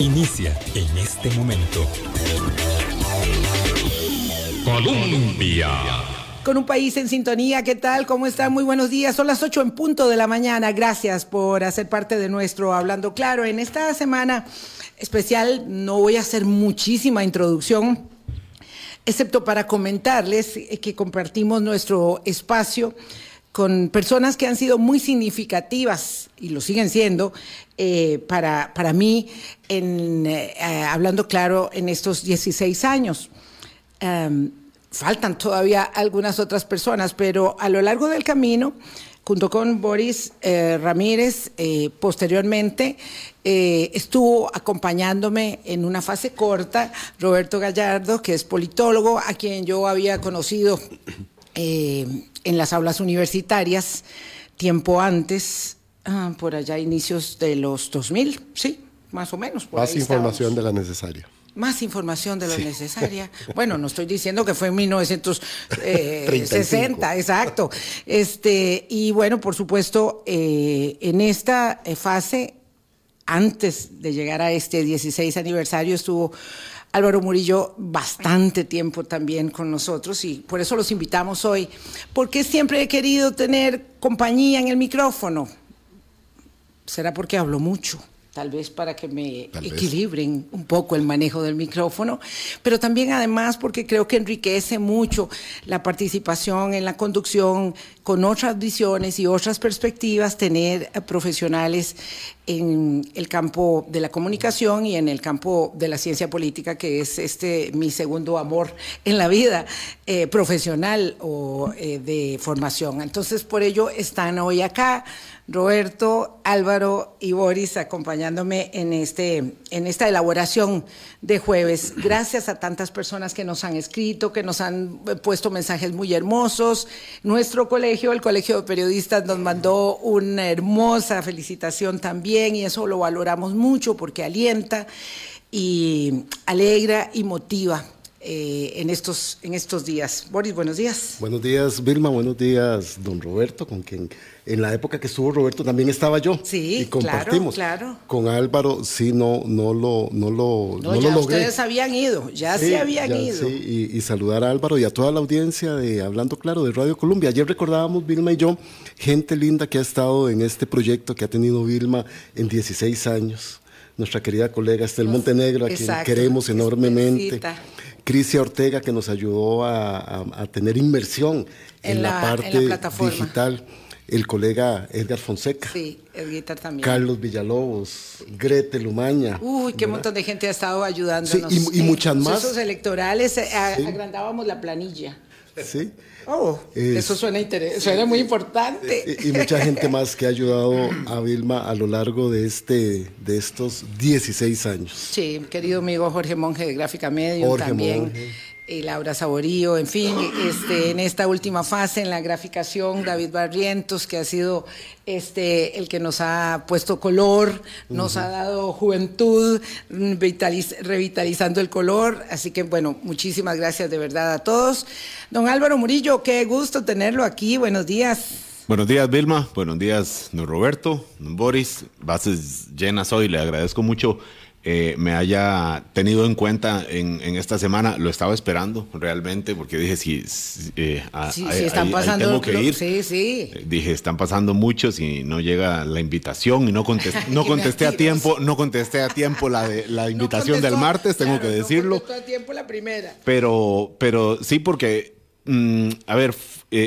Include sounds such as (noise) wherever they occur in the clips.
Inicia en este momento. Colombia. Con un país en sintonía, ¿qué tal? ¿Cómo están? Muy buenos días. Son las 8 en punto de la mañana. Gracias por hacer parte de nuestro Hablando Claro. En esta semana especial no voy a hacer muchísima introducción, excepto para comentarles que compartimos nuestro espacio con personas que han sido muy significativas y lo siguen siendo eh, para, para mí, en, eh, hablando claro, en estos 16 años. Um, faltan todavía algunas otras personas, pero a lo largo del camino, junto con Boris eh, Ramírez, eh, posteriormente eh, estuvo acompañándome en una fase corta Roberto Gallardo, que es politólogo, a quien yo había conocido en las aulas universitarias tiempo antes, ah, por allá inicios de los 2000, sí, más o menos. Por Más información de la necesaria más información de lo necesaria. Bueno, no estoy diciendo que fue en 1960, eh, exacto. Este, y bueno, por supuesto, eh, en esta eh, fase, antes de llegar a este 16 aniversario, estuvo Álvaro Murillo bastante tiempo también con nosotros y por eso los invitamos hoy, porque siempre he querido tener compañía en el micrófono. ¿Será porque hablo mucho? Tal vez para que me equilibren un poco el manejo del micrófono, pero también además porque creo que enriquece mucho la participación en la conducción con otras visiones y otras perspectivas, tener profesionales en el campo de la comunicación y en el campo de la ciencia política, que es este mi segundo amor en la vida eh, profesional o eh, de formación. Entonces, por ello están hoy acá Roberto, Álvaro y Boris acompañándome en, este, en esta elaboración de jueves. Gracias a tantas personas que nos han escrito, que nos han puesto mensajes muy hermosos. Nuestro colegio, el Colegio de Periodistas, nos mandó una hermosa felicitación también y eso lo valoramos mucho porque alienta y alegra y motiva eh, en, estos, en estos días. Boris, buenos días. Buenos días, Vilma. Buenos días, don Roberto, con quien en la época que estuvo Roberto también estaba yo. Sí, y compartimos. Claro, Con Álvaro sí no, no lo, no lo, no, ya Ustedes habían ido, ya sí, habían ido. Sí, y, saludar a Álvaro y a toda la audiencia de Hablando Claro de Radio Colombia. Ayer recordábamos, Vilma y yo, gente linda que ha estado en este proyecto que ha tenido Vilma en 16 años. Nuestra querida colega Estel Montenegro, a quien queremos enormemente. Crisia Ortega, que nos ayudó a, tener inmersión en, la, parte digital. El colega Edgar Fonseca. Sí, Edgar también. Carlos Villalobos, Grete Lumaña. Uy, qué montón de gente ha estado ayudándonos. Sí, y, muchas más. Procesos electorales, eh, agrandábamos la planilla. Sí. Oh, eso suena, suena muy importante. Y, mucha gente más que ha ayudado a Vilma a lo largo de, este, de estos 16 años. Sí, querido amigo Jorge Monge de Gráfica Medio también. Y Laura Saborío, en fin, este, en esta última fase, en la graficación, David Barrientos, que ha sido este, el que nos ha puesto color, nos ha dado juventud, revitalizando el color. Así que, bueno, muchísimas gracias de verdad a todos. Don Álvaro Murillo, qué gusto tenerlo aquí. Buenos días. Buenos días, Vilma. Buenos días, don Roberto, don Boris. Bases llenas hoy. Le agradezco mucho eh, me haya tenido en cuenta en, esta semana. Lo estaba esperando realmente porque dije, si, eh, están pasando, tengo que ir. Sí, sí. Eh, dije, están pasando muchos y no llega la invitación y no contesté, (laughs) no contesté a tiempo, no contesté a tiempo la, de, la invitación del martes, tengo que decirlo. No contestó a tiempo la primera. Pero, pero sí, porque, mm, a ver,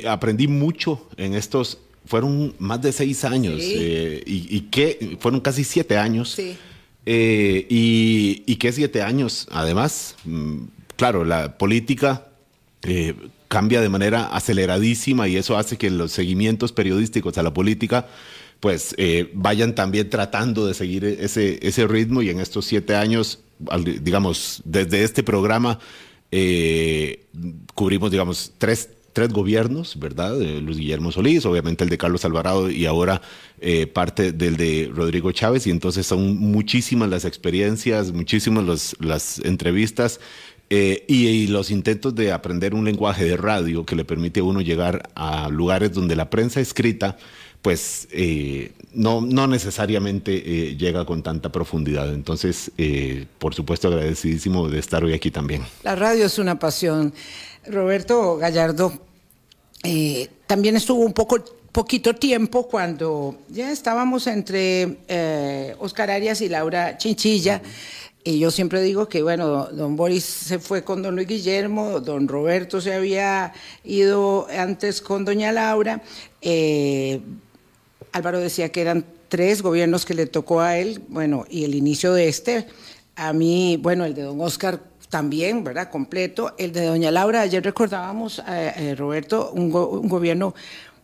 aprendí mucho en estos, fueron más de seis años y, y que fueron casi siete años. Sí eh, y, que siete años, además. Mm, claro, la política eh, cambia de manera aceleradísima y eso hace que los seguimientos periodísticos a la política pues eh, vayan también tratando de seguir ese, ese ritmo y en estos siete años, digamos, desde este programa cubrimos, digamos, tres tres gobiernos, ¿verdad? Luis Guillermo Solís, obviamente el de Carlos Alvarado y ahora eh, parte del de Rodrigo Chávez. Y entonces son muchísimas las experiencias, muchísimas las entrevistas eh, y, los intentos de aprender un lenguaje de radio que le permite a uno llegar a lugares donde la prensa escrita pues eh, no, no necesariamente llega con tanta profundidad. Entonces, por supuesto, agradecidísimo de estar hoy aquí también. La radio es una pasión. Roberto Gallardo también estuvo un poco poquito tiempo cuando ya estábamos entre Oscar Arias y Laura Chinchilla. Y yo siempre digo que, bueno, don Boris se fue con don Luis Guillermo, don Roberto se había ido antes con doña Laura. Eh, Álvaro decía que eran tres gobiernos que le tocó a él, bueno, y el inicio de este, a mí, bueno, el de don Oscar también, ¿verdad? Completo. El de doña Laura, ayer recordábamos, eh, eh, Roberto, un, un gobierno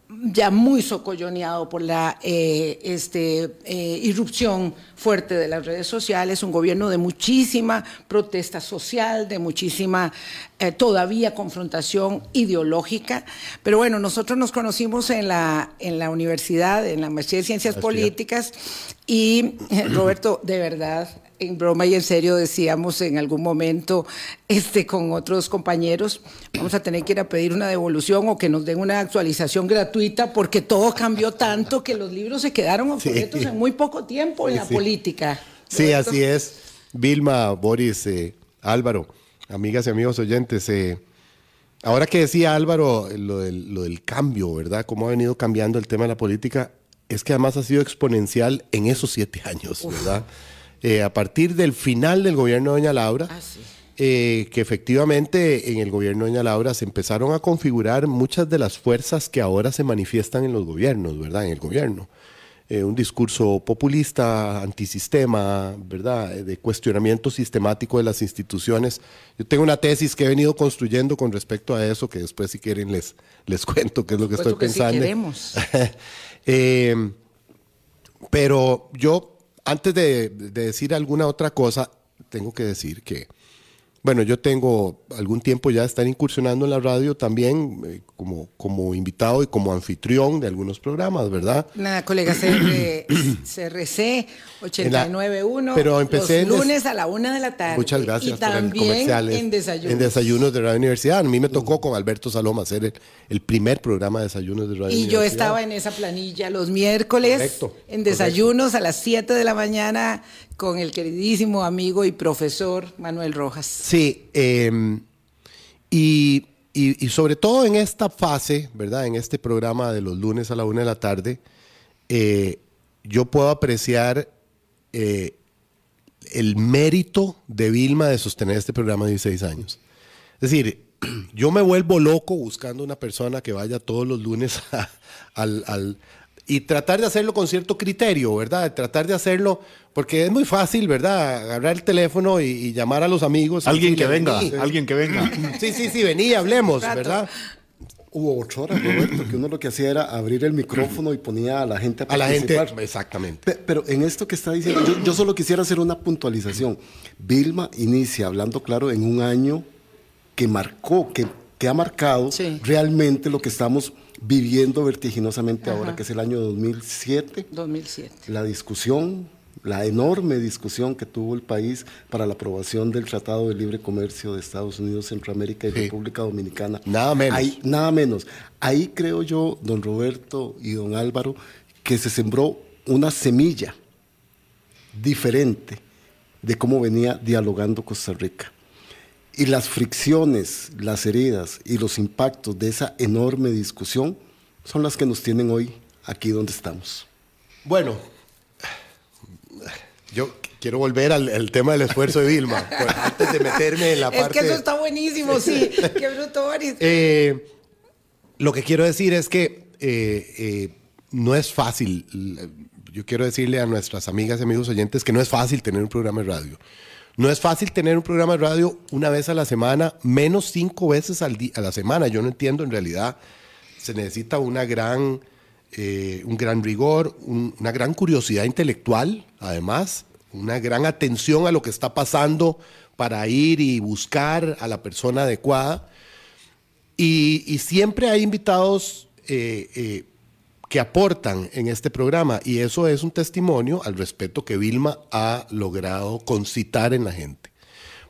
ya muy socolloneado por la eh, este, eh, irrupción fuerte de las redes sociales, un gobierno de muchísima protesta social, de muchísima eh, todavía confrontación ideológica. Pero bueno, nosotros nos conocimos en la, en la universidad, en la maestría de Ciencias Políticas, y Roberto, de verdad, en broma y en serio decíamos en algún momento este, con otros compañeros, vamos a tener que ir a pedir una devolución o que nos den una actualización gratuita porque todo cambió tanto que los libros se quedaron obsoletos en muy poco tiempo en la política. Sí, así es. Vilma, Boris, eh, Álvaro, amigas y amigos oyentes, eh, ahora que decía Álvaro lo del, lo del cambio, ¿verdad? Cómo ha venido cambiando el tema de la política, es que además ha sido exponencial en esos siete años, ¿verdad? Eh, a partir del final del gobierno de Doña Laura, ah, eh, que efectivamente en el gobierno de Doña Laura se empezaron a configurar muchas de las fuerzas que ahora se manifiestan en los gobiernos, ¿verdad? En el gobierno. Eh, un discurso populista, antisistema, ¿verdad? De cuestionamiento sistemático de las instituciones. Yo tengo una tesis que he venido construyendo con respecto a eso, que después si quieren les, les (laughs) cuento qué es lo que estoy pensando. Queremos. (laughs) pero yo antes de, decir alguna otra cosa, tengo que decir que, bueno, yo tengo algún tiempo ya estar incursionando en la radio también eh, como, como invitado y como anfitrión de algunos programas, ¿verdad? Nada, colega CRC 891. (clears throat) Pero empecé los lunes a la una de la tarde. Muchas gracias y también en desayunos. En desayunos de Radio Universidad. A mí me tocó con Alberto Saloma hacer el, primer programa de desayunos de Radio y Universidad. Y yo estaba en esa planilla los miércoles en desayunos a las 7 de la mañana con el queridísimo amigo y profesor Manuel Rojas. Sí, em, y, sobre todo en esta fase, ¿verdad? En este programa de los lunes a la una de la tarde, eh, yo puedo apreciar eh, el mérito de Vilma de sostener este programa de 16 años. Es decir, (clears throat) yo me vuelvo loco buscando una persona que vaya todos los lunes (laughs) al, y tratar de hacerlo con cierto criterio, ¿verdad? Tratar de hacerlo, porque es muy fácil, ¿verdad? Agarrar el teléfono y, llamar a los amigos. Alguien que venga, alguien que venga. Sí, sí, sí, vení, hablemos, ¿verdad? Hubo ocho horas, Roberto, que uno lo que hacía era abrir el micrófono y ponía a la gente a, a la gente, exactamente. Pero en esto que está diciendo, yo, solo quisiera hacer una puntualización. Vilma inicia, hablando claro, en un año que marcó, que, que ha marcado realmente lo que estamos viviendo vertiginosamente ahora, que es el año 2007. 2007. La discusión, la enorme discusión que tuvo el país para la aprobación del Tratado de Libre Comercio de Estados Unidos, Centroamérica y República Dominicana. Nada menos. Ahí, nada menos. Ahí creo yo, don Roberto y don Álvaro, que se sembró una semilla diferente de cómo venía dialogando Costa Rica. Y las fricciones, las heridas y los impactos de esa enorme discusión son las que nos tienen hoy aquí donde estamos. Bueno, yo quiero volver al, tema del esfuerzo de Vilma, (laughs) pues, antes de meterme en la parte... Es que eso está buenísimo, (laughs) sí. Qué bruto, Boris. Eh, lo que quiero decir es que eh, eh, no es fácil. Yo quiero decirle a nuestras amigas y amigos oyentes que no es fácil tener un programa de radio. No es fácil tener un programa de radio una vez a la semana, menos cinco veces al a la semana. Yo no entiendo, en realidad se necesita una gran, eh, un gran rigor, una gran curiosidad intelectual, además, una gran atención a lo que está pasando para ir y buscar a la persona adecuada. Y, siempre hay invitados eh, eh, que aportan en este programa y eso es un testimonio al respeto que Vilma ha logrado concitar en la gente.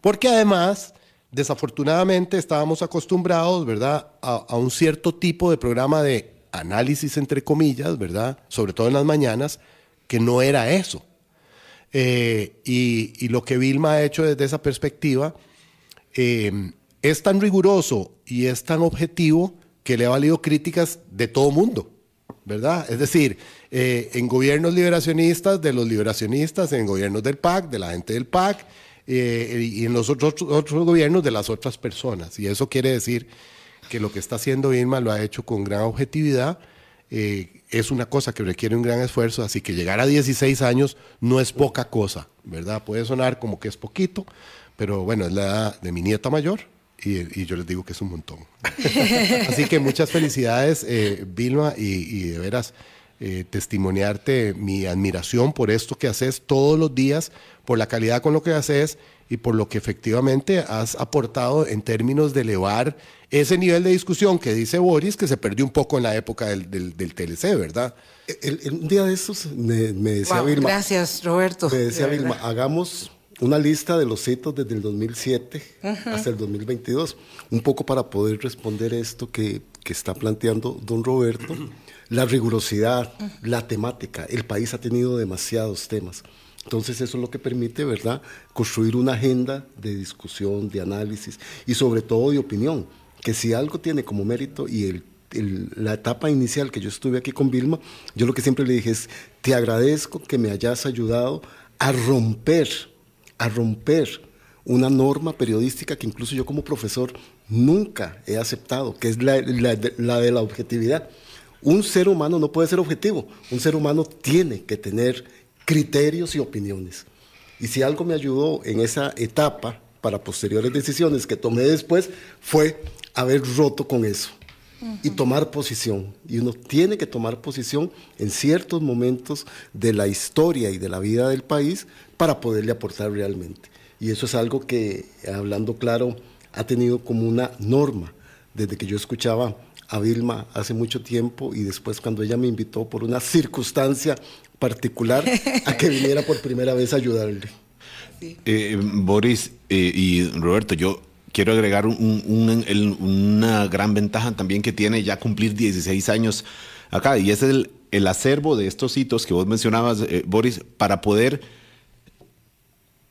Porque además, desafortunadamente estábamos acostumbrados, ¿verdad?, a, un cierto tipo de programa de análisis entre comillas, ¿verdad? Sobre todo en las mañanas, que no era eso. Eh, y, lo que Vilma ha hecho desde esa perspectiva eh, es tan riguroso y es tan objetivo que le ha valido críticas de todo mundo, ¿verdad? Es decir, eh, en gobiernos liberacionistas, de los liberacionistas, en gobiernos del PAC, de la gente del PAC, y en los otros, otros gobiernos de las otras personas. Y eso quiere decir que lo que está haciendo Vilma lo ha hecho con gran objetividad. Eh, es una cosa que requiere un gran esfuerzo, así que llegar a 16 años no es poca cosa, ¿verdad? Puede sonar como que es poquito, pero bueno, es la edad de mi nieta mayor y, yo les digo que es un montón. (laughs) así que muchas felicidades, eh, Vilma, y, de veras eh, testimoniarte mi admiración por esto que haces todos los días, por la calidad con lo que haces y por lo que efectivamente has aportado en términos de elevar ese nivel de discusión que dice Boris que se perdió un poco en la época del, del, TLC, ¿verdad? un día de estos me, decía Vilma. Gracias, Roberto. Me decía Vilma, hagamos una lista de los hitos desde el 2007 hasta el 2022, un poco para poder responder esto que, que está planteando don Roberto, (clears throat) la rigurosidad, la temática. El país ha tenido demasiados temas. Entonces eso es lo que permite, ¿verdad?, construir una agenda de discusión, de análisis y sobre todo de opinión, que si algo tiene como mérito y el, la etapa inicial que yo estuve aquí con Vilma, yo lo que siempre le dije es, te agradezco que me hayas ayudado a romper, a romper una norma periodística que incluso yo como profesor nunca he aceptado, que es la, la de la objetividad. Un ser humano no puede ser objetivo, un ser humano tiene que tener criterios y opiniones. Y si algo me ayudó en esa etapa para posteriores decisiones que tomé después fue haber roto con eso y tomar posición. Y uno tiene que tomar posición en ciertos momentos de la historia y de la vida del país para poderle aportar realmente. Y eso es algo que, hablando claro, ha tenido como una norma desde que yo escuchaba a Vilma hace mucho tiempo y después cuando ella me invitó por una circunstancia particular a que viniera por primera vez a ayudarle. Eh, Boris eh, y Roberto, yo quiero agregar una gran ventaja también que tiene ya cumplir 16 años acá, y es el, acervo de estos hitos que vos mencionabas, eh, Boris, para poder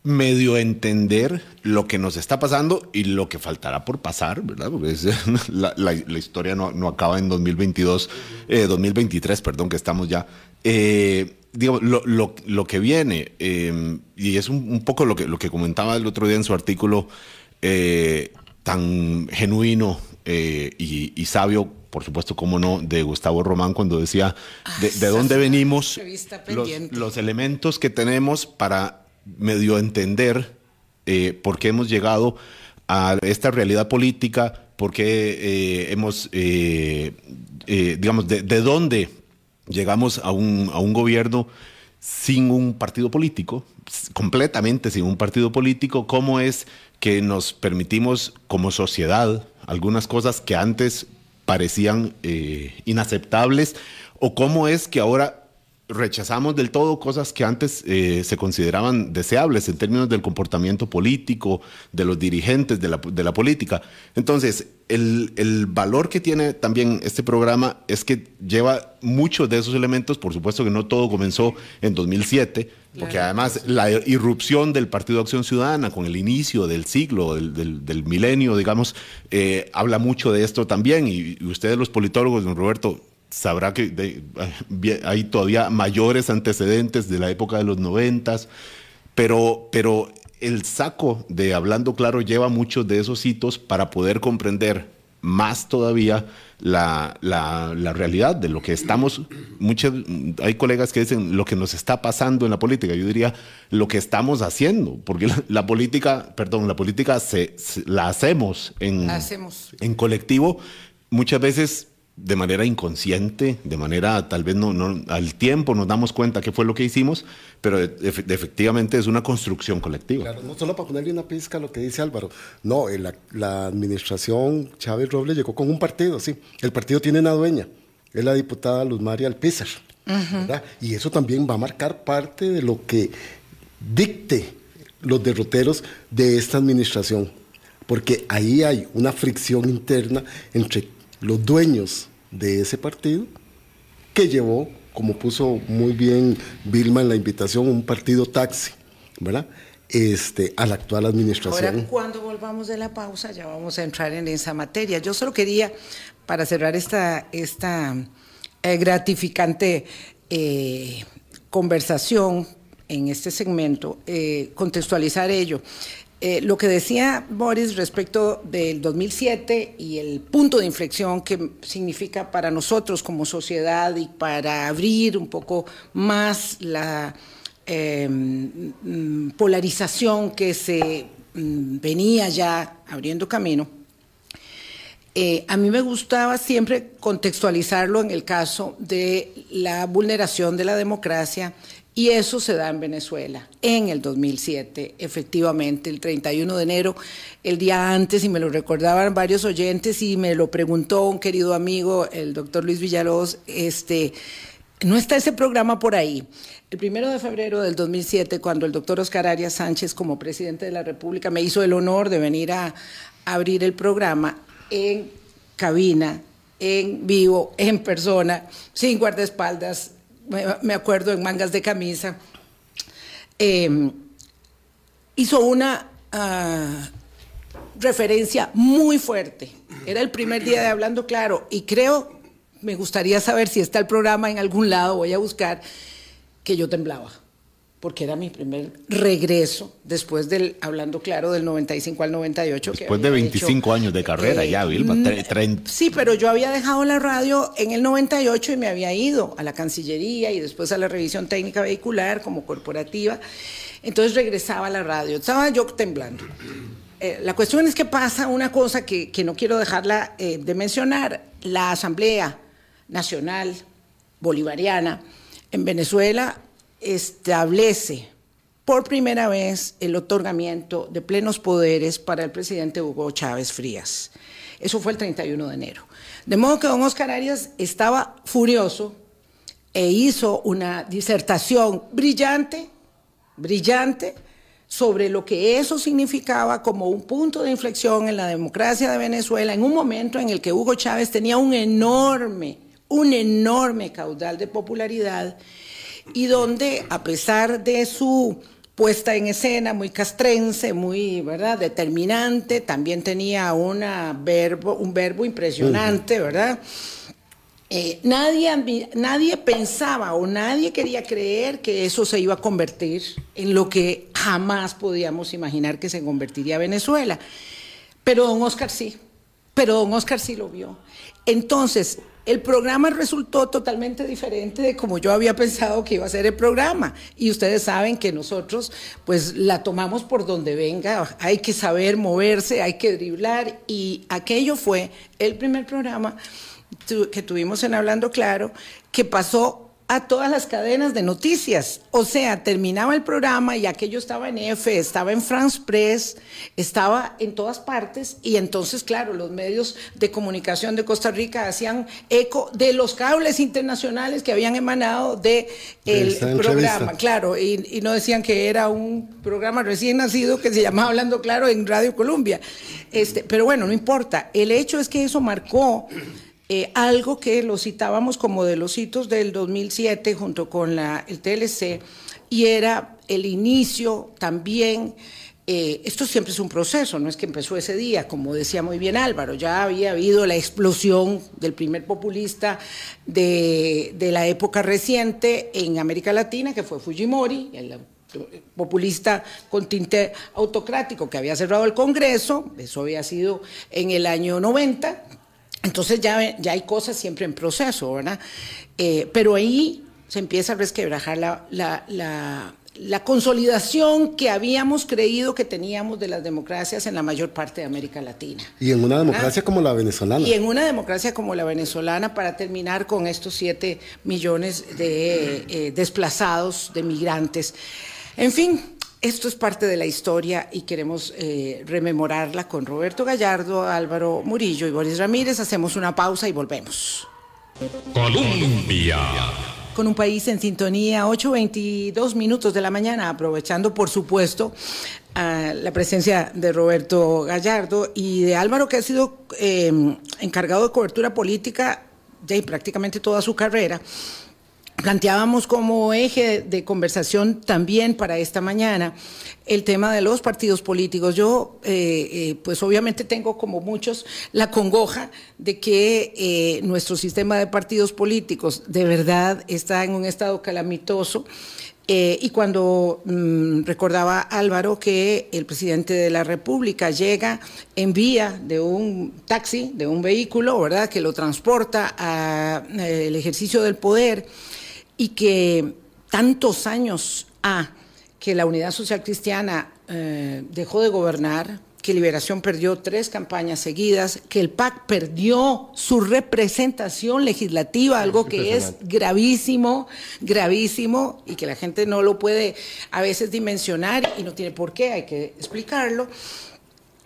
medio entender lo que nos está pasando y lo que faltará por pasar, ¿verdad? Porque (laughs) la, historia no, acaba en 2022, 2023, perdón, que estamos ya eh, digo, lo, que viene, eh, y es un, poco lo que, lo que comentaba el otro día en su artículo, eh, tan genuino y, sabio, por supuesto, como no, de Gustavo Román, cuando decía de, de dónde venimos, los, los, elementos que tenemos para medio entender por qué hemos llegado a esta realidad política, por qué hemos, digamos, de, de dónde llegamos a un, a un gobierno sin un partido político, completamente sin un partido político, cómo es que nos permitimos como sociedad algunas cosas que antes parecían eh, inaceptables, o cómo es que ahora rechazamos del todo cosas que antes eh, se consideraban deseables en términos del comportamiento político, de los dirigentes de la, de la política. Entonces, el, el, valor que tiene también este programa es que lleva muchos de esos elementos, por supuesto que no todo comenzó en 2007, porque además la irrupción del Partido de Acción Ciudadana con el inicio del siglo, del, del, milenio, digamos, eh, habla mucho de esto también, y, y ustedes los politólogos, don Roberto, sabrá que (laughs) hay todavía mayores antecedentes de la época de los noventas, pero, pero el saco de Hablando Claro lleva muchos de esos hitos para poder comprender más todavía la, la, realidad de lo que estamos, muchos, hay colegas que dicen lo que nos está pasando en la política, yo diría lo que estamos haciendo, porque la, política, perdón, la política se, la hacemos en, la hacemos. en colectivo, muchas veces de manera inconsciente, de manera tal vez no, no, al tiempo nos damos cuenta qué fue lo que hicimos, pero efectivamente es una construcción colectiva. Claro, no solo para ponerle una pizca a lo que dice Álvaro, no, la, la administración Chávez Robles llegó con un partido, sí, el partido tiene una dueña, es la diputada Luz María Alpizar, y eso también va a marcar parte de lo que dicte los derroteros de esta administración, porque ahí hay una fricción interna entre los dueños de ese partido que llevó, como puso muy bien Vilma en la invitación, un partido taxi, ¿verdad? Este, a la actual administración. Ahora, cuando volvamos de la pausa, ya vamos a entrar en esa materia. Yo solo quería, para cerrar esta, esta eh, gratificante eh, conversación en este segmento, eh, contextualizar ello. Eh, lo que decía Boris respecto del 2007 y el punto de inflexión que significa para nosotros como sociedad y para abrir un poco más la em, polarización que se mm, venía ya abriendo camino. Eh, a mí me gustaba siempre contextualizarlo en el caso de la vulneración de la democracia y eso se da en Venezuela en el 2007, efectivamente, el 31 de enero, el día antes, y me lo recordaban varios oyentes y me lo preguntó un querido amigo, el doctor Luis Villalobos, este, no está ese programa por ahí. El primero de febrero del 2007, cuando el doctor Oscar Arias Sánchez, como presidente de la República, me hizo el honor de venir a, abrir el programa en cabina, en vivo, en persona, sin guardaespaldas, me acuerdo en mangas de camisa, em, hizo una ah, referencia muy fuerte. Era el primer día de Hablando Claro y creo, me gustaría saber si está el programa en algún lado, voy a buscar, que yo temblaba porque era mi primer regreso después del, hablando claro, del 95 al 98. Después de 25 años de carrera ya, eh, Vilma. Sí, pero yo había dejado la radio en el 98 y me había ido a la Cancillería y después a la revisión técnica vehicular como corporativa. Entonces regresaba a la radio. Estaba yo temblando. Eh, la cuestión es que pasa una cosa que, que no quiero dejarla eh, de mencionar. La Asamblea Nacional Bolivariana en Venezuela establece por primera vez el otorgamiento de plenos poderes para el presidente Hugo Chávez Frías. Eso fue el 31 de enero. De modo que don Oscar Arias estaba furioso e hizo una disertación brillante, brillante, sobre lo que eso significaba como un punto de inflexión en la democracia de Venezuela, en un momento en el que Hugo Chávez tenía un enorme, un enorme caudal de popularidad y donde a pesar de su puesta en escena muy castrense, muy ¿verdad? determinante, también tenía una verbo, un verbo impresionante, ¿verdad? Eh, nadie, nadie pensaba o nadie quería creer que eso se iba a convertir en lo que jamás podíamos imaginar que se convertiría Venezuela. Pero don Oscar sí, pero don Oscar sí lo vio. Entonces, el programa resultó totalmente diferente de como yo había pensado que iba a ser el programa. Y ustedes saben que nosotros, pues, la tomamos por donde venga. Hay que saber moverse, hay que driblar. Y aquello fue el primer programa que tuvimos en Hablando Claro, que pasó a todas las cadenas de noticias. O sea, terminaba el programa y aquello estaba en F, estaba en France Press, estaba en todas partes y entonces, claro, los medios de comunicación de Costa Rica hacían eco de los cables internacionales que habían emanado de el programa, claro, y, y, no decían que era un programa recién nacido que se llamaba Hablando Claro en Radio Colombia. Este, pero bueno, no importa. El hecho es que eso marcó eh, algo que lo citábamos como de los hitos del 2007 junto con la, el TLC, y era el inicio también, eh, esto siempre es un proceso, no es que empezó ese día, como decía muy bien Álvaro, ya había habido la explosión del primer populista de, de la época reciente en América Latina, que fue Fujimori, el populista con tinte autocrático que había cerrado el Congreso, eso había sido en el año 90, entonces ya, ya hay cosas siempre en proceso, ¿verdad? Eh, pero ahí se empieza a resquebrajar la, la, la, consolidación que habíamos creído que teníamos de las democracias en la mayor parte de América Latina. Y en una democracia como la venezolana. Y en una democracia como la venezolana, para terminar con estos siete millones de eh, desplazados, de migrantes. En fin, esto es parte de la historia y queremos eh, rememorarla con Roberto Gallardo, Álvaro Murillo y Boris Ramírez. Hacemos una pausa y volvemos. Colombia. Con un país en sintonía, 8.22 minutos de la mañana, aprovechando, por supuesto, la presencia de Roberto Gallardo y de Álvaro, que ha sido eh, encargado de cobertura política de prácticamente toda su carrera, planteábamos como eje de conversación también para esta mañana el tema de los partidos políticos. Yo, eh, eh, pues obviamente tengo como muchos la congoja de que eh, nuestro sistema de partidos políticos de verdad está en un estado calamitoso. y cuando mm, recordaba Álvaro que el presidente de la República llega en vía de un taxi, de un vehículo, ¿verdad?, que lo transporta al ejercicio del poder y que tantos años ha que la Unidad Social Cristiana eh, dejó de gobernar, que Liberación perdió tres campañas seguidas, que el PAC perdió su representación legislativa, algo que es gravísimo, gravísimo, y que la gente no lo puede a veces dimensionar y no tiene por qué, hay que explicarlo.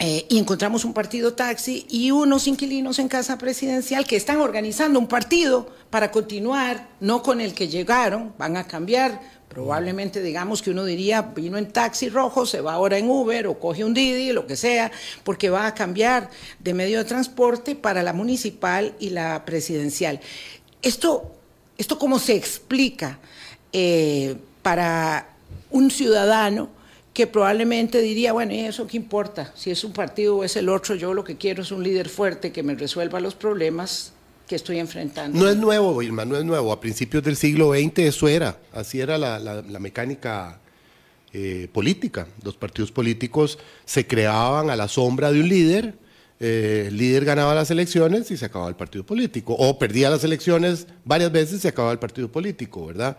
Eh, y encontramos un partido taxi y unos inquilinos en casa presidencial que están organizando un partido para continuar, no con el que llegaron, van a cambiar. Probablemente digamos que uno diría, vino en taxi rojo, se va ahora en Uber o coge un Didi, lo que sea, porque va a cambiar de medio de transporte para la municipal y la presidencial. Esto, esto cómo se explica eh, para un ciudadano que probablemente diría, bueno, ¿y eso qué importa? Si es un partido o es el otro, yo lo que quiero es un líder fuerte que me resuelva los problemas que estoy enfrentando. No es nuevo, Irma, no es nuevo. A principios del siglo XX eso era, así era la, mecánica eh, política. Los partidos políticos se creaban a la sombra de un líder, eh, el líder ganaba las elecciones y se acababa el partido político, o perdía las elecciones varias veces y se acababa el partido político, ¿verdad?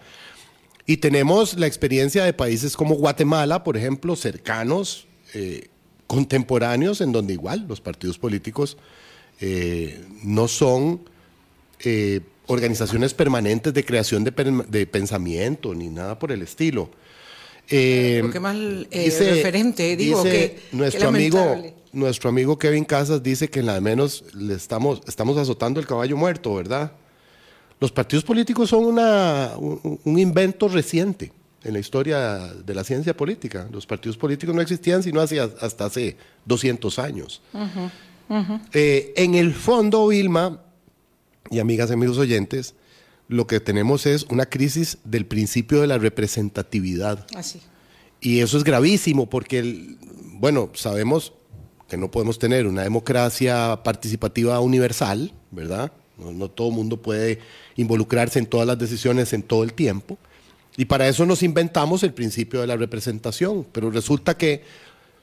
Y tenemos la experiencia de países como Guatemala, por ejemplo, cercanos, eh, contemporáneos, en donde igual los partidos políticos eh, no son eh, organizaciones permanentes de creación de, pensamiento ni nada por el estilo. Eh, qué mal referente, digo que nuestro amigo nuestro amigo Kevin Casas dice que en la de menos le estamos estamos azotando el caballo muerto, ¿verdad? Los partidos políticos son una, un, invento reciente en la historia de la ciencia política. Los partidos políticos no existían sino hasta hace 200 años. Eh, en el fondo, Vilma, y amigas y amigos oyentes, lo que tenemos es una crisis del principio de la representatividad. Así. Y eso es gravísimo porque, bueno, sabemos que no podemos tener una democracia participativa universal, ¿verdad? No, todo el mundo puede involucrarse en todas las decisiones en todo el tiempo. Y para eso nos inventamos el principio de la representación. Pero resulta que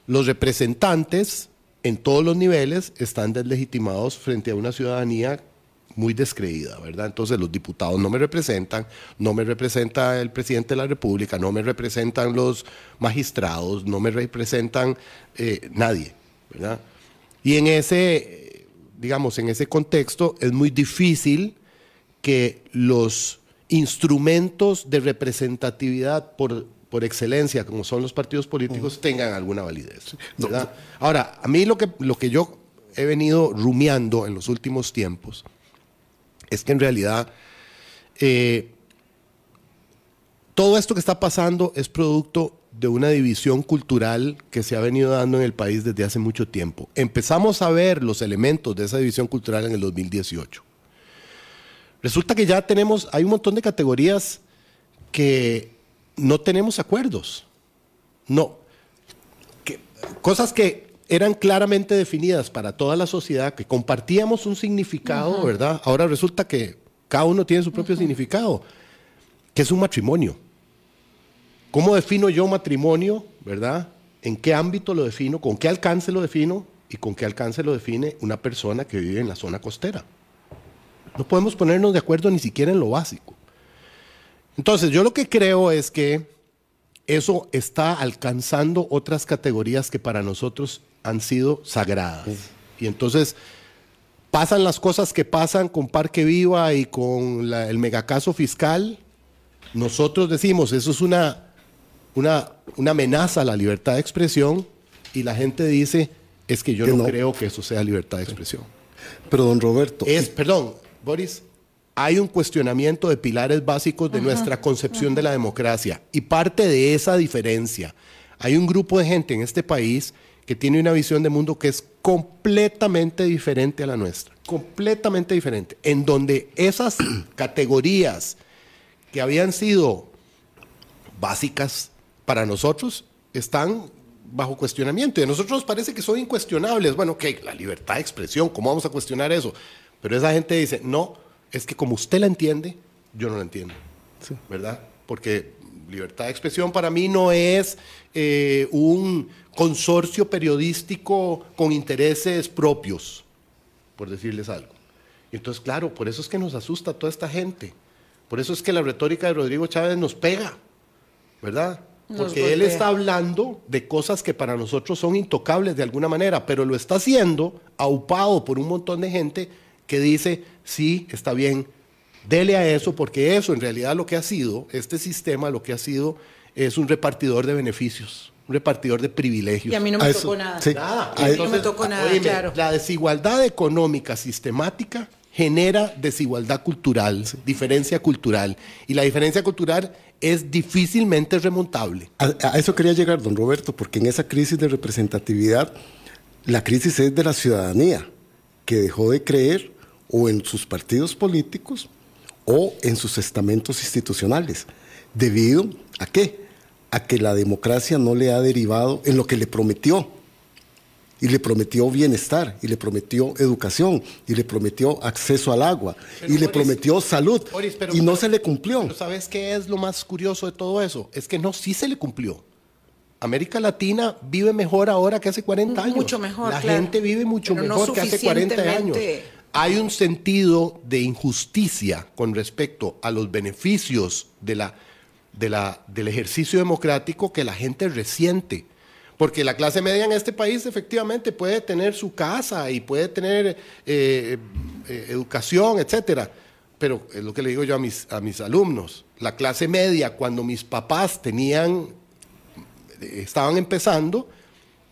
los representantes en todos los niveles están deslegitimados frente a una ciudadanía muy descreída, ¿verdad? Entonces los diputados no me representan, no me representa el presidente de la República, no me representan los magistrados, no me representan eh, nadie, ¿verdad? Y en ese digamos, en ese contexto es muy difícil que los instrumentos de representatividad por, por excelencia, como son los partidos políticos, tengan alguna validez. Ahora, a mí lo que, lo que yo he venido rumiando en los últimos tiempos es que en realidad eh, todo esto que está pasando es producto de una división cultural que se ha venido dando en el país desde hace mucho tiempo. Empezamos a ver los elementos de esa división cultural en el 2018. Resulta que ya tenemos, hay un montón de categorías que no tenemos acuerdos. No. cosas que eran claramente definidas para toda la sociedad, que compartíamos un significado, ¿verdad? Ahora resulta que cada uno tiene su propio significado, que es un matrimonio. ¿Cómo defino yo matrimonio, verdad? ¿En qué ámbito lo defino? ¿Con qué alcance lo defino? ¿Y con qué alcance lo define una persona que vive en la zona costera? No podemos ponernos de acuerdo ni siquiera en lo básico. Entonces, yo lo que creo es que eso está alcanzando otras categorías que para nosotros han sido sagradas. Y entonces pasan las cosas que pasan con Parque Viva y con el megacaso fiscal. Nosotros decimos, eso es una una, una amenaza a la libertad de expresión y la gente dice, es que yo no, creo que eso sea libertad de expresión. Pero don Roberto... Es, perdón, Boris, hay un cuestionamiento de pilares básicos de nuestra concepción de la democracia y parte de esa diferencia. Hay un grupo de gente en este país que tiene una visión de mundo que es completamente diferente a la nuestra, completamente diferente, en donde esas (clears throat) categorías que habían sido básicas para nosotros están bajo cuestionamiento y a nosotros nos parece que son incuestionables. Bueno, que la libertad de expresión, ¿cómo vamos a cuestionar eso? Pero esa gente dice, no, es que como usted la entiende, yo no la entiendo, ¿verdad? Porque libertad de expresión para mí no es eh, un consorcio periodístico con intereses propios, por decirles algo. Y entonces, claro, por eso es que nos asusta toda esta gente. Por eso es que la retórica de Rodrigo Chávez nos pega, ¿verdad? Porque él está hablando de cosas que para nosotros son intocables de alguna manera, pero lo está haciendo aupado por un montón de gente que dice, sí, está bien, dele a eso, porque eso en realidad lo que ha sido, este sistema lo que ha sido es un repartidor de beneficios, un repartidor de privilegios. Y a mí no me tocó nada. Nada. A mí no me tocó nada, claro. La desigualdad económica sistemática genera desigualdad cultural, diferencia cultural. Y la diferencia cultural es difícilmente remontable. A, eso quería llegar, don Roberto, porque en esa crisis de representatividad, la crisis es de la ciudadanía, que dejó de creer o en sus partidos políticos o en sus estamentos institucionales. ¿Debido a qué? A que la democracia no le ha derivado en lo que le prometió. Y le prometió bienestar, y le prometió educación, y le prometió acceso al agua, Pero, y le Boris, prometió salud, Boris, pero- y no pero- se le cumplió. Pero ¿sabes qué es lo más curioso de todo eso? Es que no, sí se le cumplió. América Latina vive mejor ahora que hace 40 años. Mucho mejor, La claro. gente vive mucho Pero no mejor que hace 40 años. Hay un sentido de injusticia con respecto a los beneficios de la, de la, del ejercicio democrático que la gente resiente. Porque la clase media en este país efectivamente puede tener su casa y puede tener eh, eh, educación, etcétera. Pero es lo que le digo yo a mis, a mis alumnos. La clase media, cuando mis papás tenían estaban empezando,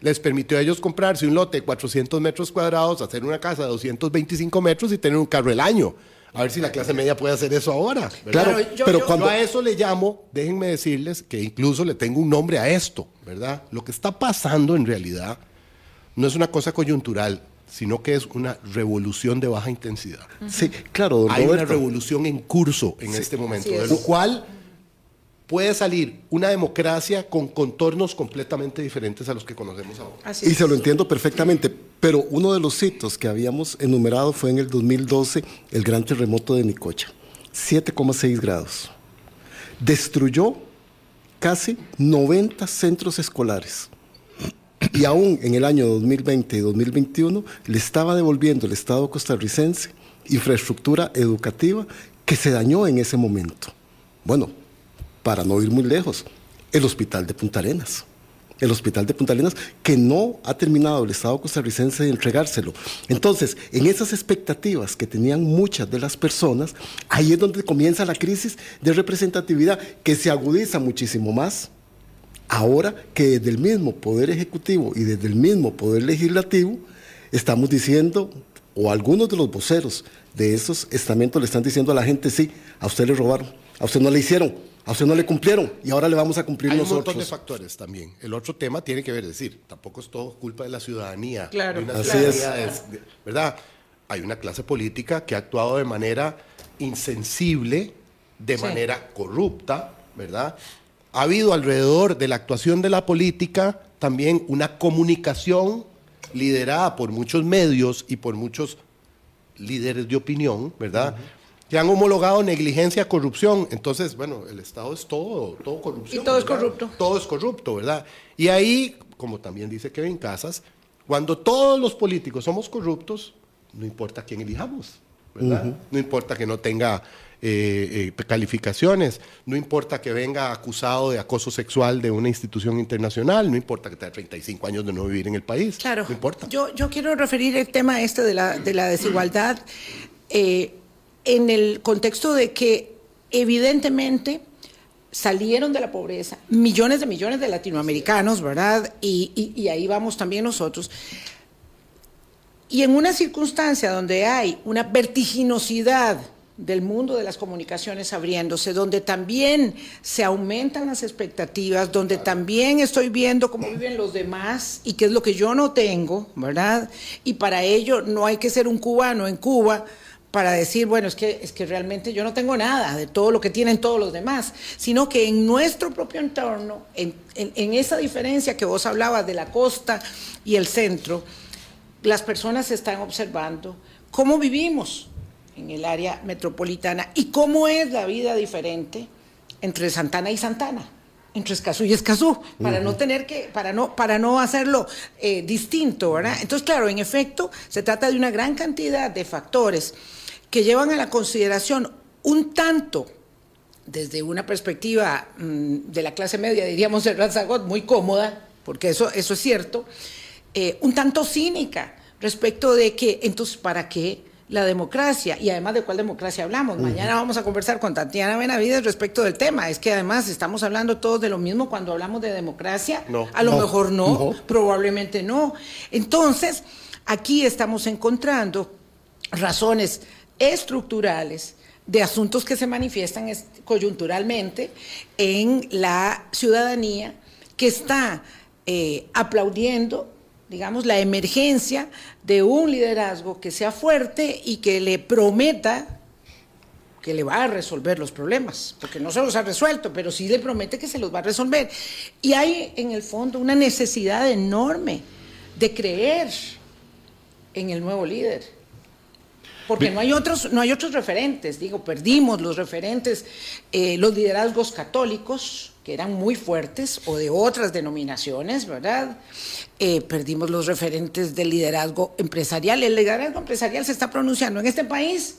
les permitió a ellos comprarse un lote de 400 metros cuadrados, hacer una casa de 225 metros y tener un carro el año. A ver si la clase media puede hacer eso ahora. ¿verdad? Claro, yo- pero yo- cuando... Yo a eso le llamo, déjenme decirles que incluso le tengo un nombre a esto, ¿verdad? Lo que está pasando en realidad no es una cosa coyuntural, sino que es una revolución de baja intensidad. Sí, claro, don Hay una revolución en curso en este momento, Así de es. lo cual puede salir una democracia con contornos completamente diferentes a los que conocemos ahora. Así Y es. se lo entiendo perfectamente, pero uno de los hitos que habíamos enumerado fue en el 2012 el gran terremoto de Nicoya, 7,6 grados. Destruyó casi 90 centros escolares. Y aún en el año 2020 y 2021 le estaba devolviendo el Estado costarricense infraestructura educativa que se dañó en ese momento. Bueno, para no ir muy lejos, el hospital de Punta Arenas. El hospital de Punta Arenas que no ha terminado el Estado costarricense de entregárselo. Entonces, en esas expectativas que tenían muchas de las personas, ahí es donde comienza la crisis de representatividad que se agudiza muchísimo más ahora que desde el mismo Poder Ejecutivo y desde el mismo Poder Legislativo estamos diciendo, o algunos de los voceros de esos estamentos le están diciendo a la gente, sí, a usted le robaron, a usted no le hicieron, a usted no le cumplieron y ahora le vamos a cumplir Hay un montón de nosotros. factores también. El otro tema tiene que ver, es decir, tampoco es todo culpa de la ciudadanía. Claro, una Así ciudadanía de- ¿Verdad? Hay una clase política que ha actuado de manera insensible, de Sí. manera corrupta, ¿verdad? Ha habido alrededor de la actuación de la política también una comunicación liderada por muchos medios y por muchos líderes de opinión, ¿verdad? Que han homologado negligencia, corrupción. Entonces, bueno, el Estado es todo, todo corrupción. Y todo es corrupto. Todo es corrupto, ¿verdad? Y ahí, como también dice Kevin Casas, cuando todos los políticos somos corruptos, no importa quién elijamos, ¿verdad? No importa que no tenga eh, eh, calificaciones, no importa que venga acusado de acoso sexual de una institución internacional, no importa que tenga 35 años de no vivir en el país, Claro. no importa. Yo, yo quiero referir el tema este de la, de la desigualdad eh, en el contexto de que evidentemente salieron de la pobreza millones de millones de latinoamericanos, ¿verdad? Y, y- y ahí vamos también nosotros. Y en una circunstancia donde hay una vertiginosidad del mundo de las comunicaciones abriéndose, donde también se aumentan las expectativas, donde también estoy viendo cómo viven los demás y qué es lo que yo no tengo, ¿verdad? Y para ello no hay que ser un cubano en Cuba para decir, bueno, es que, es que realmente yo no tengo nada de todo lo que tienen todos los demás, sino que en nuestro propio entorno, en, en, en esa diferencia que vos hablabas de la costa y el centro, las personas están observando cómo vivimos, en el área metropolitana y cómo es la vida diferente entre Santana y Santana, entre Escazú y Escazú, para uh -huh. no tener que, para no, para no hacerlo eh, distinto, ¿verdad? Entonces, claro, en efecto, se trata de una gran cantidad de factores que llevan a la consideración un tanto desde una perspectiva mmm, de la clase media, diríamos el Ranzagot, muy cómoda, porque eso, eso es cierto, eh, un tanto cínica respecto de que, entonces, ¿para qué? la democracia y además de cuál democracia hablamos. Uh -huh. Mañana vamos a conversar con Tatiana Benavides respecto del tema. Es que además estamos hablando todos de lo mismo cuando hablamos de democracia. No, a lo no, mejor no, no, probablemente no. Entonces, aquí estamos encontrando razones estructurales de asuntos que se manifiestan coyunturalmente en la ciudadanía que está eh, aplaudiendo digamos, la emergencia de un liderazgo que sea fuerte y que le prometa que le va a resolver los problemas, porque no se los ha resuelto, pero sí le promete que se los va a resolver. Y hay en el fondo una necesidad enorme de creer en el nuevo líder. Porque no hay otros, no hay otros referentes, digo, perdimos los referentes, eh, los liderazgos católicos, que eran muy fuertes, o de otras denominaciones, ¿verdad? Eh, perdimos los referentes del liderazgo empresarial. El liderazgo empresarial se está pronunciando en este país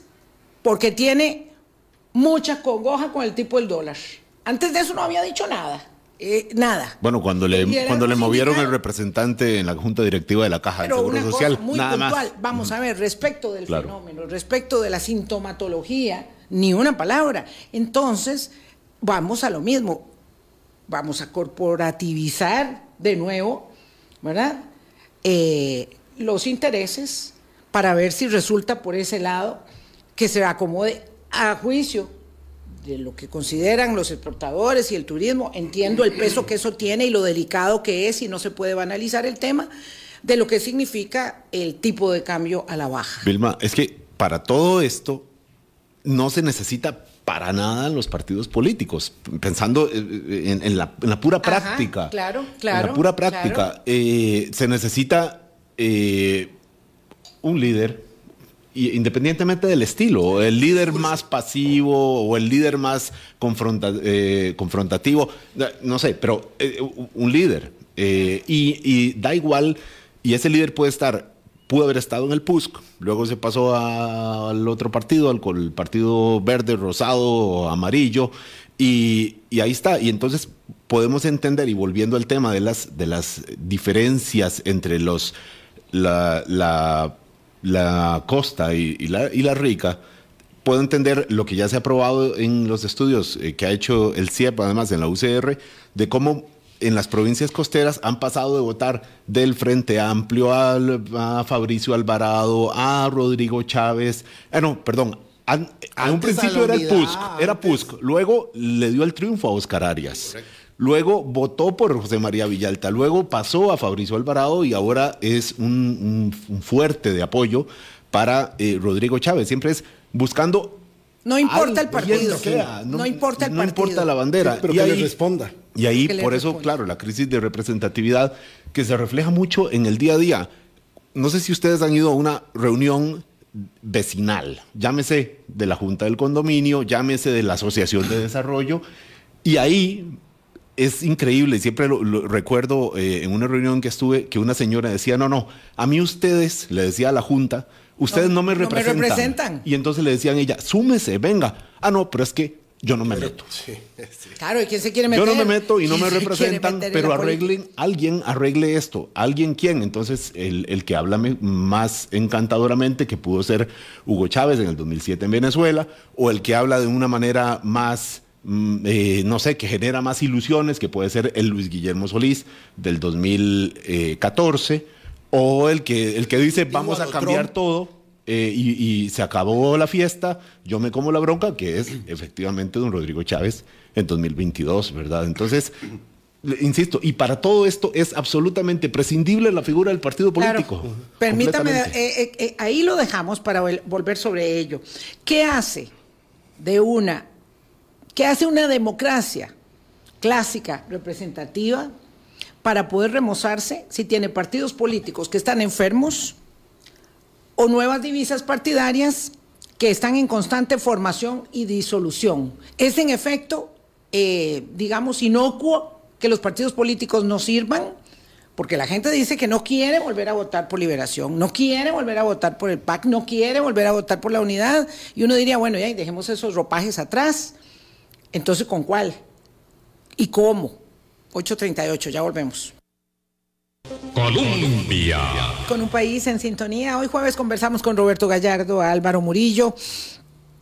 porque tiene mucha congoja con el tipo del dólar. Antes de eso no había dicho nada. Eh, nada. Bueno, cuando le, cuando le movieron el representante en la Junta Directiva de la Caja Pero del Seguro una Social, cosa muy nada puntual. más. Vamos a ver, respecto del Claro. fenómeno, respecto de la sintomatología, ni una palabra. Entonces, vamos a lo mismo. Vamos a corporativizar de nuevo, ¿verdad? Eh, los intereses para ver si resulta por ese lado que se acomode a juicio de lo que consideran los exportadores y el turismo. Entiendo el peso que eso tiene y lo delicado que es y no se puede banalizar el tema de lo que significa el tipo de cambio a la baja. Vilma, es que para todo esto no se necesita para nada los partidos políticos, pensando eh, en, en la, en la pura Ajá, práctica. claro, En claro, la pura práctica. claro. eh, se necesita eh, un líder, independientemente del estilo, el líder más pasivo o el líder más confronta- eh, confrontativo, no sé, pero eh, un líder. eh, y, y da igual, y ese líder puede estar, pudo haber estado en el PUSC, luego se pasó a- al otro partido, al partido verde, rosado, amarillo, y, y ahí está. Y entonces podemos entender, y volviendo al tema de las, de las diferencias entre los la, la, la costa y, y la, y la rica, puedo entender lo que ya se ha probado en los estudios eh, que ha hecho el CIEP, además en la UCR, de cómo en las provincias costeras han pasado de votar del Frente Amplio al- a Fabricio Alvarado, a Rodrigo Chávez, ah, no, perdón, an- a un a principio era el PUSC, era antes. PUSC, luego le dio el triunfo a Oscar Arias. Luego votó por José María Villalta, luego pasó a Fabricio Alvarado y ahora es un, un- un fuerte de apoyo para eh, Rodrigo Chávez. Siempre es buscando. No importa el algo, quien partido. sea. No importa el no partido. importa la bandera. Sí, pero y que ahí, le responda. Y ahí, por eso, responda. claro, la crisis de representatividad que se refleja mucho en el día a día. No sé si ustedes han ido a una reunión vecinal, llámese de la Junta del Condominio, llámese de la Asociación de Desarrollo, y ahí es increíble, siempre lo, lo recuerdo eh, en una reunión que estuve, que una señora decía, no, no, a mí ustedes, le decía a la Junta, ustedes No, no, me, no me representan. representan. Y entonces le decían a ella, súmese, venga. Ah, no, pero es que yo no me meto. Claro, ¿y quién se quiere meter? Yo no me meto y no ¿Quién me representan, pero arreglen, alguien arregle esto. ¿Alguien quién? Entonces, el, el que habla más encantadoramente, que pudo ser Hugo Chávez en el 2007 en Venezuela, o el que habla de una manera más, eh, no sé, que genera más ilusiones, que puede ser el Luis Guillermo Solís del 2014, o el que, el que dice vamos a cambiar Trump. todo. eh, y, y se acabó la fiesta, yo me como la bronca, que es (clears throat) efectivamente don Rodrigo Chávez en 2022, ¿verdad? Entonces, insisto, y para todo esto es absolutamente prescindible la figura del partido Claro. político. Permítame, eh, eh, eh, ahí lo dejamos para vol- volver sobre ello. ¿Qué hace de una, qué hace una democracia clásica, representativa, para poder remozarse si tiene partidos políticos que están enfermos o nuevas divisas partidarias que están en constante formación y disolución? Es en efecto, eh, digamos, inocuo que los partidos políticos no sirvan, porque la gente dice que no quiere volver a votar por liberación, no quiere volver a votar por el PAC, no quiere volver a votar por la unidad, y uno diría, bueno, ya dejemos esos ropajes atrás. Entonces, ¿con cuál? ¿Y cómo? 838, ya volvemos. Colombia. Con un país en sintonía. Hoy jueves conversamos con Roberto Gallardo, Álvaro Murillo,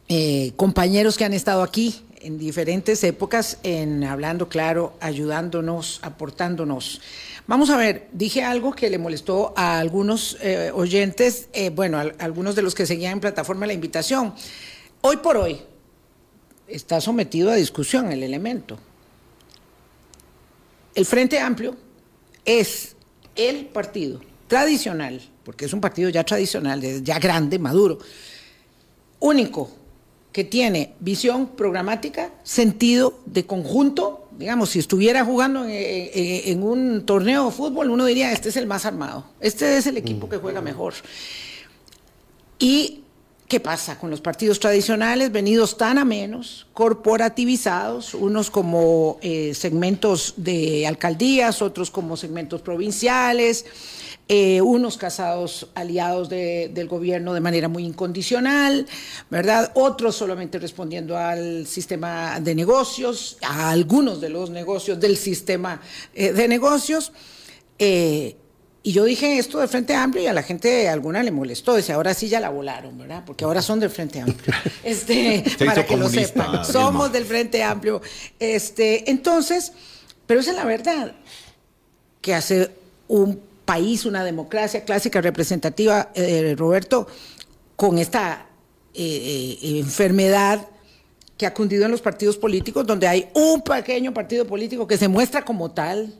eh, compañeros que han estado aquí en diferentes épocas, en hablando claro, ayudándonos, aportándonos. Vamos a ver, dije algo que le molestó a algunos eh, oyentes, eh, bueno, a, a algunos de los que seguían en plataforma la invitación. Hoy por hoy está sometido a discusión el elemento. El Frente Amplio es el partido tradicional, porque es un partido ya tradicional, ya grande, maduro, único que tiene visión programática, sentido de conjunto. Digamos, si estuviera jugando en, en- en un torneo de fútbol, uno diría, este es el más armado, este es el equipo que juega mejor. ¿Y qué pasa con los partidos tradicionales venidos tan a menos, corporativizados, unos como eh, segmentos de alcaldías, otros como segmentos provinciales, eh, unos casados aliados de- del gobierno de manera muy incondicional, ¿verdad? Otros solamente respondiendo al sistema de negocios, a algunos de los negocios del sistema eh, de negocios. Eh, y yo dije esto de Frente Amplio y a la gente alguna le molestó. Dice, ahora sí ya la volaron, ¿verdad? Porque ahora son del Frente Amplio. (laughs) Este, para que lo sepan. Vilma. Somos del Frente Amplio. Este, entonces, pero esa es la verdad. Que hace un país, una democracia clásica representativa, eh, Roberto, con esta eh, eh, enfermedad que ha cundido en los partidos políticos, donde hay un pequeño partido político que se muestra como tal,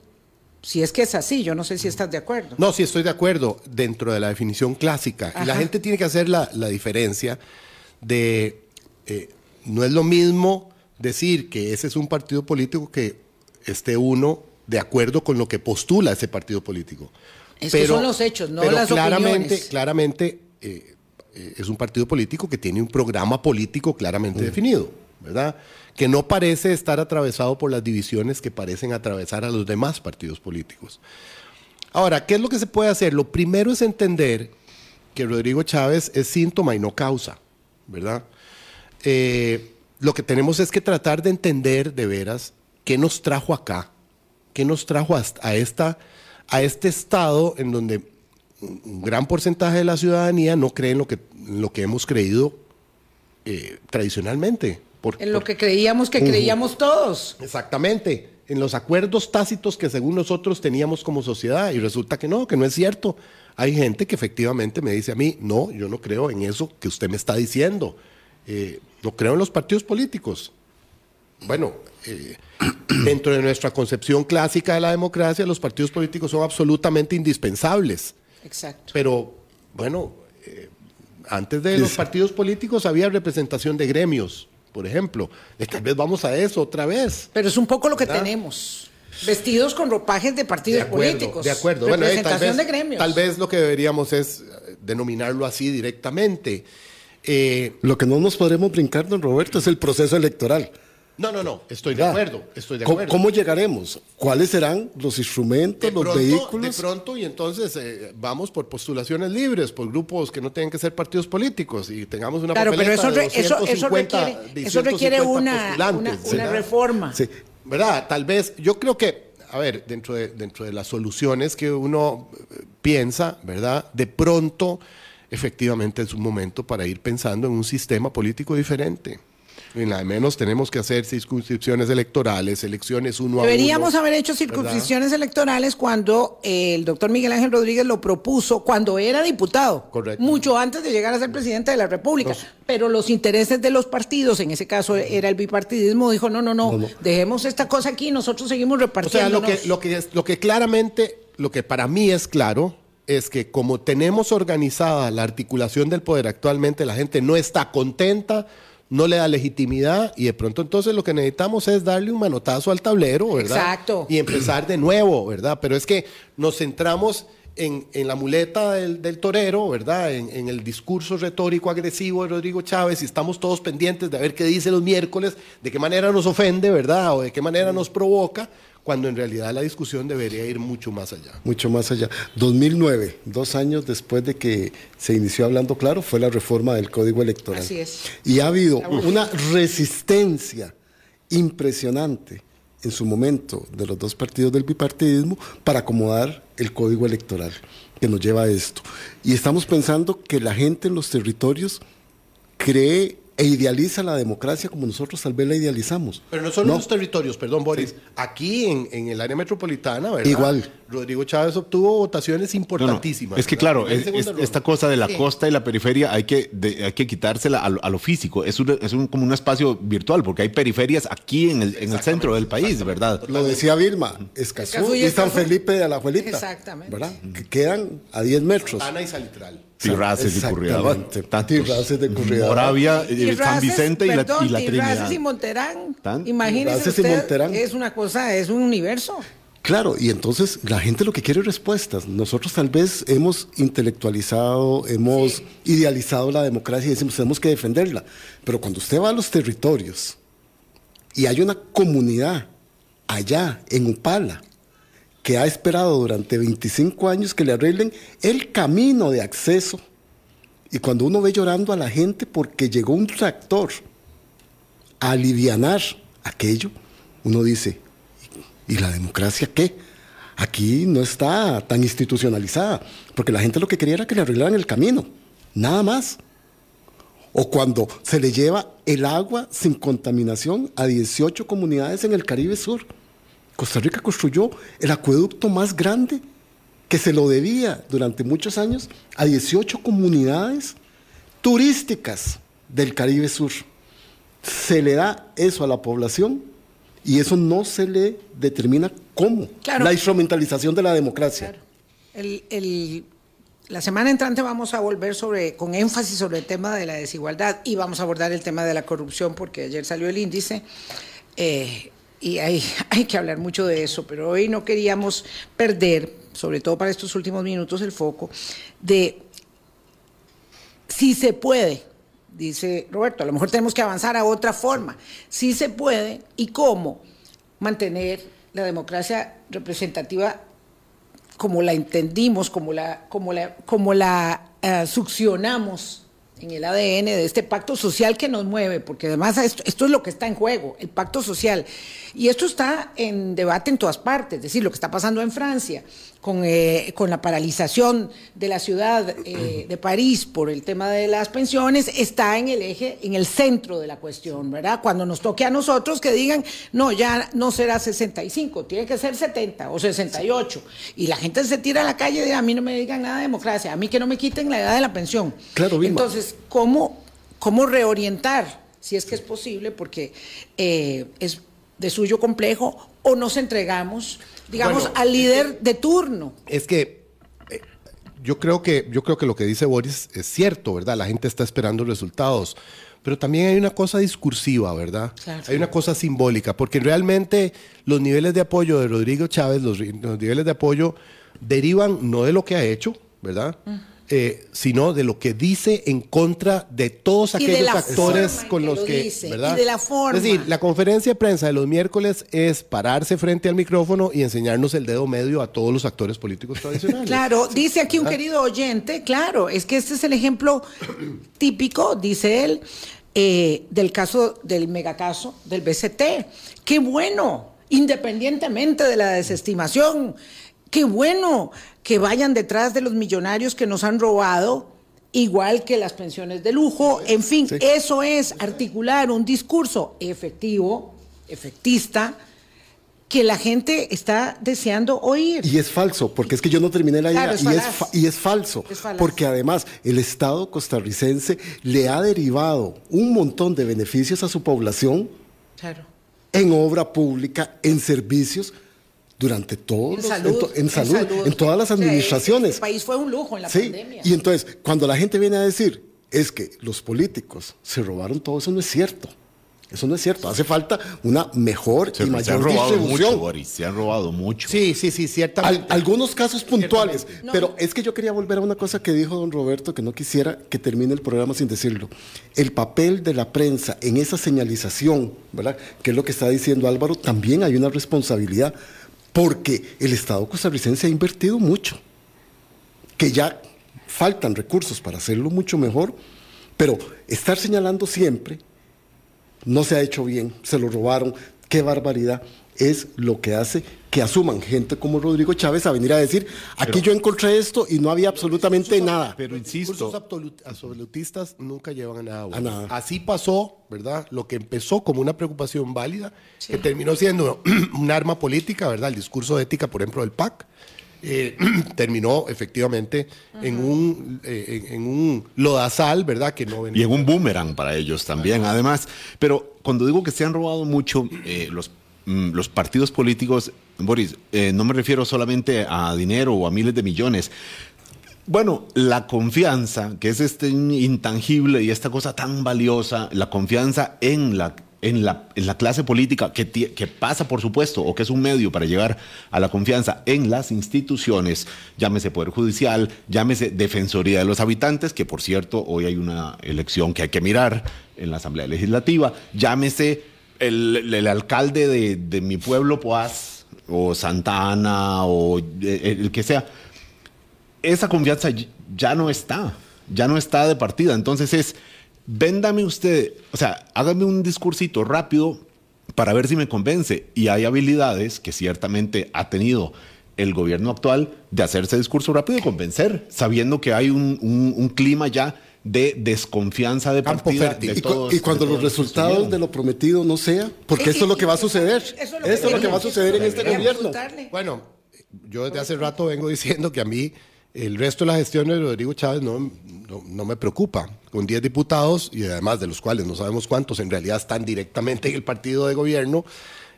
si es que es así, yo no sé si estás de acuerdo. No, sí estoy de acuerdo dentro de la definición clásica. Y la gente tiene que hacer la, la diferencia de, eh, no es lo mismo decir que ese es un partido político que esté uno de acuerdo con lo que postula ese partido político. Es que son los hechos, no pero las claramente, opiniones. Claramente eh, eh, es un partido político que tiene un programa político claramente definido, ¿verdad? Que no parece estar atravesado por las divisiones que parecen atravesar a los demás partidos políticos. Ahora, ¿qué es lo que se puede hacer? Lo primero es entender que Rodrigo Chávez es síntoma y no causa, ¿verdad? Eh, lo que tenemos es que tratar de entender de veras qué nos trajo acá, qué nos trajo a, esta, a este estado en donde un gran porcentaje de la ciudadanía no cree en lo que, lo que hemos creído eh, tradicionalmente. Por- En lo por- que creíamos que creíamos todos. Exactamente, en los acuerdos tácitos que según nosotros teníamos como sociedad y resulta que no, que no es cierto. Hay gente que efectivamente me dice a mí, no, yo no creo en eso que usted me está diciendo, Eh, no creo en los partidos políticos. Bueno, eh, (clears throat) dentro de nuestra concepción clásica de la democracia, los partidos políticos son absolutamente indispensables. Exacto. Pero, bueno, eh, antes de los partidos políticos había representación de gremios, por ejemplo. Tal vez vamos a eso otra vez. Pero es un poco lo que ¿Verdad? tenemos. Vestidos con ropajes de partidos políticos. De acuerdo. Bueno, eh, tal, vez, de gremios. tal vez lo que deberíamos es eh, denominarlo así directamente. Eh, Lo que no nos podremos brincar, don Roberto, es el proceso electoral. No, no, no, estoy de acuerdo. Estoy de ¿Cómo- acuerdo. ¿Cómo llegaremos? ¿Cuáles serán los instrumentos, de los pronto, vehículos? de pronto, y entonces eh, vamos por postulaciones libres, por grupos que no tienen que ser partidos políticos y tengamos una Claro, pero eso, de re- eso, eso 250, requiere, eso requiere 250 una, una, postulantes, una ¿verdad? reforma. Sí. ¿Verdad? Tal vez, yo creo que, a ver, dentro de, dentro de las soluciones que uno eh, piensa, ¿verdad? De pronto, efectivamente es un momento para ir pensando en un sistema político diferente. La de menos tenemos que hacer circunscripciones electorales, elecciones uno a uno. Deberíamos haber hecho circunscripciones electorales cuando eh, el doctor Miguel Ángel Rodríguez lo propuso cuando era diputado. Correcto. Mucho antes de llegar a ser presidente de la República. Pero los intereses de los partidos, en ese caso era el bipartidismo, dijo, no, no, no, No, no. dejemos esta cosa aquí, nosotros seguimos O sea, repartiendo. lo que, lo, que es- lo que claramente, lo que para mí es claro, es que como tenemos organizada la articulación del poder actualmente, la gente no está contenta, no le da legitimidad y de pronto entonces lo que necesitamos es darle un manotazo al tablero, ¿verdad? Exacto. Y empezar de nuevo, ¿verdad? Pero es que nos centramos en, en la muleta del, del torero, ¿verdad? En, en el discurso retórico agresivo de Rodrigo Chávez y estamos todos pendientes de ver qué dice los miércoles, de qué manera nos ofende, ¿verdad? O de qué manera nos provoca, cuando en realidad la discusión debería ir mucho más allá. Mucho más allá. 2009, dos años después de que se inició hablando claro, fue la reforma del Código Electoral. Así es. Y ha habido una resistencia impresionante en su momento de los dos partidos del bipartidismo para acomodar el Código Electoral que nos lleva a esto. Y estamos pensando que la gente en los territorios cree e idealiza la democracia como nosotros tal vez la idealizamos. Pero no solo en los territorios, perdón, Boris. Aquí en, en el área metropolitana, ¿verdad? Igual. Rodrigo Chávez obtuvo votaciones No, no, importantísimas. Es que ¿verdad? claro, es- es- esta cosa de la Sí. costa y la periferia hay que, de- hay que quitársela a lo, a lo físico. Es, un, es un- como un espacio virtual, porque hay periferias aquí en el, en el centro del país, ¿verdad? Lo decía Vilma, Escazú, Escazú y y San Escazú. Felipe de la Abuelita. Exactamente. ¿Verdad? Que quedan a 10 metros. Ana y Salitral. Tirraces y. Tantos. Tirraces de Curridabat. Moravia, eh, Tirraces, San Vicente y la, y la Tirraces Trinidad. y Monterán. Tan- Imagínese Tirraces y usted, Monterán. es una cosa, es un universo. Claro, y entonces la gente lo que quiere es respuestas. Nosotros tal vez hemos intelectualizado, hemos idealizado la democracia y decimos tenemos que defenderla. Pero cuando usted va a los territorios y hay una comunidad allá en Upala que ha esperado durante 25 años que le arreglen el camino de acceso, y cuando uno ve llorando a la gente porque llegó un tractor a alivianar aquello, uno dice, ¿Y la democracia qué? Aquí no está tan institucionalizada, porque la gente lo que quería era que le arreglaran el camino, nada más. O cuando se le lleva el agua sin contaminación a 18 comunidades en el Caribe Sur. Costa Rica construyó el acueducto más grande que se lo debía durante muchos años a 18 comunidades turísticas del Caribe Sur. Se le da eso a la población y eso no se le determina cómo. Claro. La instrumentalización de la democracia. Claro. El- el- la semana entrante vamos a volver sobre, con énfasis sobre el tema de la desigualdad y vamos a abordar el tema de la corrupción porque ayer salió el índice eh, y hay, (laughs) hay que hablar mucho de eso, pero hoy no queríamos perder, sobre todo para estos últimos minutos, el foco de si se puede, dice Roberto, a lo mejor tenemos que avanzar a otra forma, si se puede y cómo mantener la democracia representativa como la entendimos, como la, como la, como la eh, succionamos en el ADN de este pacto social que nos mueve, porque además esto, esto es lo que está en juego, el pacto social. Y esto está en debate en todas partes, es decir, lo que está pasando en Francia con, eh, con la paralización de la ciudad eh, de París por el tema de las pensiones, está en el eje, en el centro de la cuestión, ¿verdad? Cuando nos toque a nosotros que digan, no, ya no será 65, tiene que ser 70 o 68. Y la gente se tira a la calle y dirá, a mí no me digan nada de democracia, a mí que no me quiten la edad de la pensión. Claro, Vilma. Entonces, ¿cómo, cómo reorientar, si es que es posible, porque eh, es de suyo complejo, o nos entregamos, digamos, Bueno, al líder de turno? Es que eh, yo creo que yo creo que lo que dice Boris es cierto, ¿verdad? La gente está esperando resultados. Pero también hay una cosa discursiva, ¿verdad? Claro. Hay una cosa simbólica, porque realmente los niveles de apoyo de Rodrigo Chávez, los, los niveles de apoyo derivan no de lo que ha hecho, ¿verdad? Mm. Eh, sino de lo que dice en contra de todos de aquellos actores con los lo que, dice, y ¿verdad? de la forma. Es decir, la conferencia de prensa de los miércoles es pararse frente al micrófono y enseñarnos el dedo medio a todos los actores políticos tradicionales. Claro, dice aquí un querido oyente, claro, es que este es el ejemplo (clears throat) típico, dice él, eh, del caso, del megacaso del BCT. Qué bueno, independientemente de la desestimación, qué bueno que vayan detrás de los millonarios que nos han robado igual que las pensiones de lujo, en fin, eso es articular un discurso efectivo, efectista, que la gente está deseando oír. Y es falso, porque es que yo no terminé la idea. Claro, es y, es falaz. fa- y es falso, Es porque además el Estado costarricense le ha derivado un montón de beneficios a su población Claro. en obra pública, en servicios, durante todos En los- salud, to- en, salud, en todas las O sea, administraciones. El país fue un lujo en la Sí, pandemia. y entonces, cuando la gente viene a decir, es que los políticos se robaron todo, eso no es cierto. Eso no es cierto. Hace falta una mejor Se, y se mayor han robado distribución. mucho, Boris. Se han robado mucho. Sí, sí, sí, Al- ciertamente. algunos casos puntuales, No. pero es que yo quería volver a una cosa que dijo don Roberto, que no quisiera que termine el programa sin decirlo. El papel de la prensa en esa señalización, ¿verdad? Que es lo que está diciendo Álvaro, también hay una responsabilidad, porque el Estado costarricense ha invertido mucho, que ya faltan recursos para hacerlo mucho mejor, pero estar señalando siempre no se ha hecho bien, se lo robaron, qué barbaridad, es lo que hace que asuman gente como Rodrigo Chávez a venir a decir, aquí yo encontré esto y no había absolutamente nada. Pero Los insisto, discursos absolut- absolutistas nunca llevan a nada. bueno. A nada. Así pasó, ¿verdad? Lo que empezó como una preocupación válida, que terminó siendo (clears throat) un arma política, ¿verdad? El discurso de ética, por ejemplo, del PAC, eh, (clears throat) terminó efectivamente en un, eh, en, un lodazal, ¿verdad? Que no Y en un boomerang para ellos también, además. Pero cuando digo que se han robado mucho eh, los, los partidos políticos, Boris, eh, no me refiero solamente a dinero o a miles de millones. Bueno, la confianza, que es este intangible y esta cosa tan valiosa, la confianza en la, en la, clase política, que, que pasa, por supuesto, o que es un medio para llegar a la confianza en las instituciones, llámese Poder Judicial, llámese Defensoría de los Habitantes, que por cierto, hoy hay una elección que hay que mirar en la Asamblea Legislativa, llámese el, alcalde de, mi pueblo, Poás, o Santa Ana, o eh, el que sea esa confianza ya no está, ya no está de partida. Entonces es, véndame usted, o sea, hágame un discursito rápido para ver si me convence. Y hay habilidades que ciertamente ha tenido el gobierno actual de hacerse discurso rápido y convencer, sabiendo que hay un clima ya de desconfianza de Campo partida. fértil. de Y, cu- todos- y cuando los resultados de lo prometido no sea, porque esto es lo que va a suceder. Eso Esto es lo que va a suceder en este gobierno. Bueno, yo desde hace rato vengo diciendo que a mí el resto de la gestión de Rodrigo Chávez no, no, no me preocupa. Con 10 diputados y además de los cuales no sabemos cuántos en realidad están directamente en el partido de gobierno,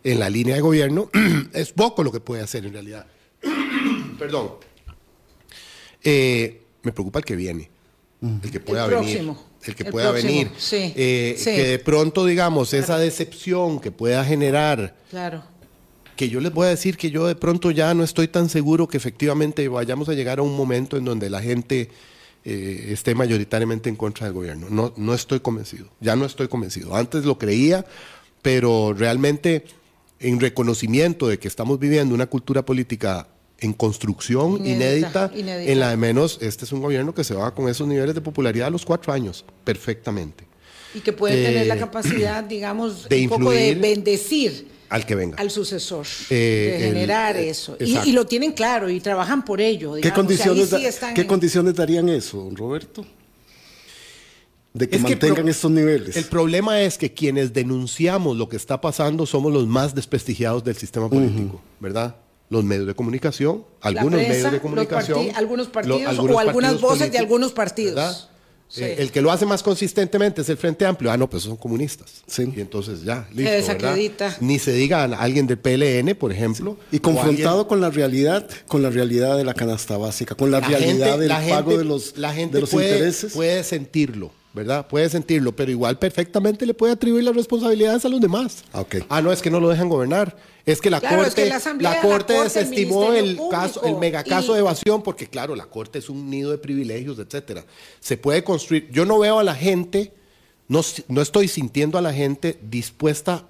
en la línea de gobierno, (clears throat) es poco lo que puede hacer en realidad. (clears throat) Perdón. Eh, me preocupa el que viene, el que pueda El venir. próximo. El que El pueda próximo, venir. sí, Eh, sí. Que de pronto, digamos, esa decepción que pueda generar Claro. que yo les voy a decir que yo de pronto ya no estoy tan seguro que efectivamente vayamos a llegar a un momento en donde la gente eh, esté mayoritariamente en contra del gobierno. No, no estoy convencido, ya no estoy convencido. Antes lo creía, pero realmente en reconocimiento de que estamos viviendo una cultura política en construcción Inédita, inédita, inédita. en la de menos, este es un gobierno que se va con esos niveles de popularidad a los cuatro años, perfectamente, Y que puede tener la Eh, capacidad, (clears throat) digamos, de un poco de bendecir al que venga. al sucesor, Eh, de generar eh, eso. Y, lo tienen claro y trabajan por ello. ¿Qué, condiciones, ahí sí da- están ¿Qué en- condiciones darían eso, don Roberto? De que Es que el mantengan pro- estos niveles. El problema es que quienes denunciamos lo que está pasando somos los más desprestigiados del sistema político, ¿verdad? Los medios de comunicación, algunos prensa, medios de los comunicación, algunos lo- partidos algunos o algunas partidos voces de algunos partidos. ¿verdad? Sí. Eh, el que lo hace más consistentemente es el Frente Amplio. Ah, no, pues son comunistas. Sí. Y entonces ya, listo. desacredita. ¿verdad? Ni se diga a alguien del PLN, por ejemplo. Y confrontado alguien- con la realidad, con la realidad de la canasta básica, con la, la realidad gente- del la pago gente- de los, la gente de los puede, intereses. puede sentirlo, ¿verdad? Puede sentirlo, pero igual perfectamente le puede atribuir las responsabilidades a los demás. Ah. Ah, no, es que no lo dejan gobernar. Es que la Claro, es Corte, que la Asamblea, la la corte el desestimó el, caso, el megacaso y- de evasión, porque claro, la Corte es un nido de privilegios, etcétera. Se puede construir. Yo no veo a la gente, no, no estoy sintiendo a la gente dispuesta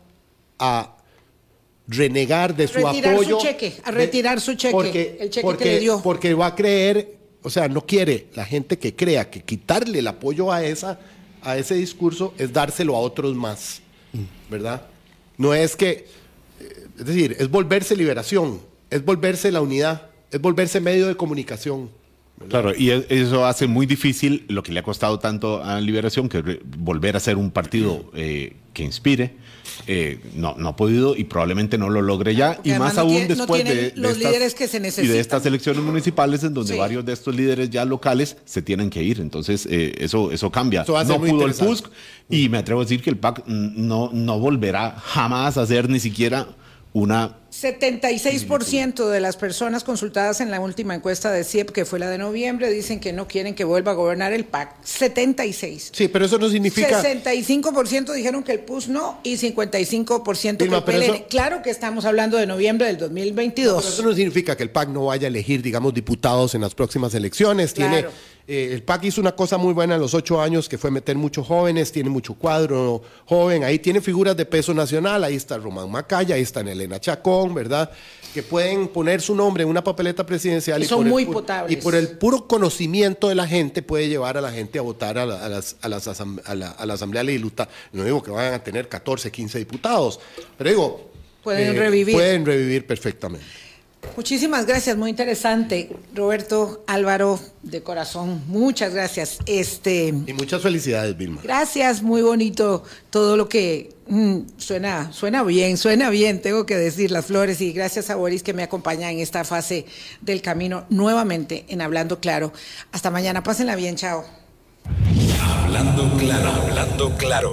a renegar de su Retirar su apoyo. cheque, a de- retirar su cheque, porque, el cheque que le dio. Porque va a creer, o sea, no quiere la gente que crea que quitarle el apoyo a, esa, a ese discurso es dárselo a otros más, ¿verdad? No es que, eh, es decir, es volverse liberación, es volverse la unidad, es volverse medio de comunicación, Claro, y e- eso hace muy difícil lo que le ha costado tanto a Liberación, que volver a ser un partido eh, que inspire. Eh, no, no ha podido y probablemente no lo logre ya. Porque Y más no aún tiene- después de, de los estas, líderes que se y de necesitan. estas elecciones municipales en donde Sí. varios de estos líderes ya locales se tienen que ir. Entonces, eh, eso, eso cambia. Eso no pudo el. PUSC y me atrevo a decir que el PAC no, no volverá jamás a ser ni siquiera una 76% de las personas consultadas en la última encuesta de CIEP, que fue la de noviembre, dicen que no quieren que vuelva a gobernar el PAC. 76. Sí, pero eso no significa... 65% dijeron que el PUS no y 55% que el PLN. eso- Claro que estamos hablando de noviembre del 2022. Pero eso no significa que el PAC no vaya a elegir, digamos, diputados en las próximas elecciones. Tiene, eh, el PAC hizo una cosa muy buena en los ocho años, que fue meter muchos jóvenes, tiene mucho cuadro joven, ahí tiene figuras de peso nacional, ahí está Román Macaya, ahí está Elena Chacón, ¿verdad? Que pueden poner su nombre en una papeleta presidencial. Y son por el muy potables. Y por el puro conocimiento de la gente puede llevar a la gente a votar a la, a las, a las asam- a la- a la Asamblea Legislativa. No digo que vayan a tener 14, 15 diputados, pero digo... eh, Pueden revivir. Pueden revivir perfectamente. Muchísimas gracias, muy interesante. Roberto Álvaro, de corazón, muchas gracias. Este, Y muchas felicidades, Vilma. gracias, muy bonito todo lo que mm, suena, suena bien, suena bien, tengo que decir las flores y gracias a Boris que me acompaña en esta fase del camino nuevamente en Hablando Claro. Hasta mañana, pásenla bien, chao. Hablando claro, hablando claro.